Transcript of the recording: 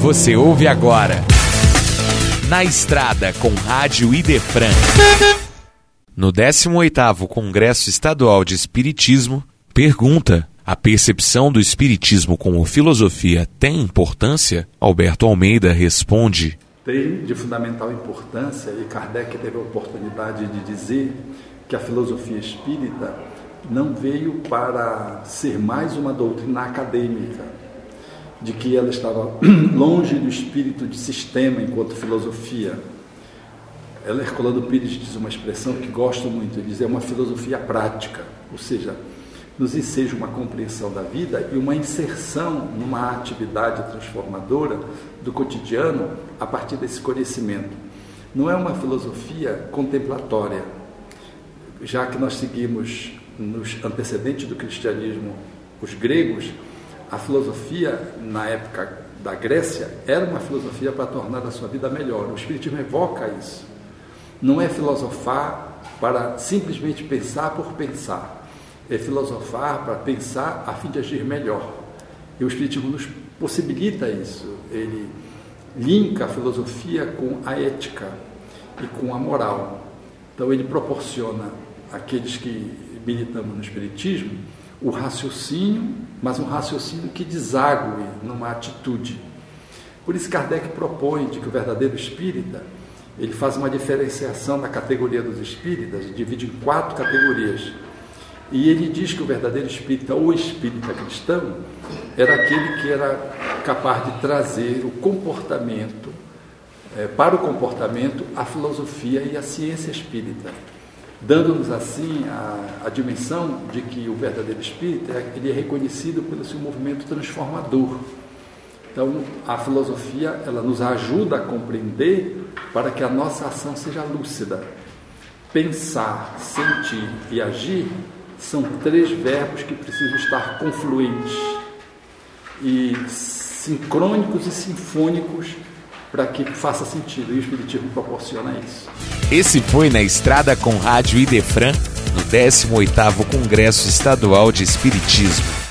Você ouve agora. Na Estrada com Rádio Idefran. No 18º Congresso Estadual de Espiritismo, pergunta: a percepção do espiritismo como filosofia tem importância? Alberto Almeida responde: tem de fundamental importância e Kardec teve a oportunidade de dizer que a filosofia espírita não veio para ser mais uma doutrina acadêmica, de que ela estava longe do espírito de sistema enquanto filosofia. Herculano Pires diz uma expressão que gosto muito, ele diz é uma filosofia prática, ou seja, nos enseja uma compreensão da vida e uma inserção numa atividade transformadora do cotidiano a partir desse conhecimento. Não é uma filosofia contemplatória, já que nós seguimos nos antecedentes do cristianismo os gregos, a filosofia na época da Grécia era uma filosofia para tornar a sua vida melhor. O Espiritismo evoca isso. Não é filosofar para simplesmente pensar por pensar, é filosofar para pensar a fim de agir melhor. E o Espiritismo nos possibilita isso. Ele linka a filosofia com a ética e com a moral. Então, ele proporciona àqueles que militamos no Espiritismo, o raciocínio, mas um raciocínio que desague numa atitude. Por isso Kardec propõe de que o verdadeiro espírita, ele faz uma diferenciação na categoria dos espíritas, divide em quatro categorias. E ele diz que o verdadeiro espírita, ou espírita cristão, era aquele que era capaz de trazer o comportamento, é, para o comportamento, a filosofia e a ciência espírita dando-nos assim a, a, dimensão de que o verdadeiro espírito é, ele é reconhecido pelo seu movimento transformador. Então, a filosofia ela nos ajuda a compreender para que a nossa ação seja lúcida. Pensar, sentir e agir são três verbos que precisam estar confluentes e sincrônicos e sinfônicos para que faça sentido. E o Espiritismo proporciona isso. Esse foi Na Estrada com Rádio Idefran, no 18º Congresso Estadual de Espiritismo.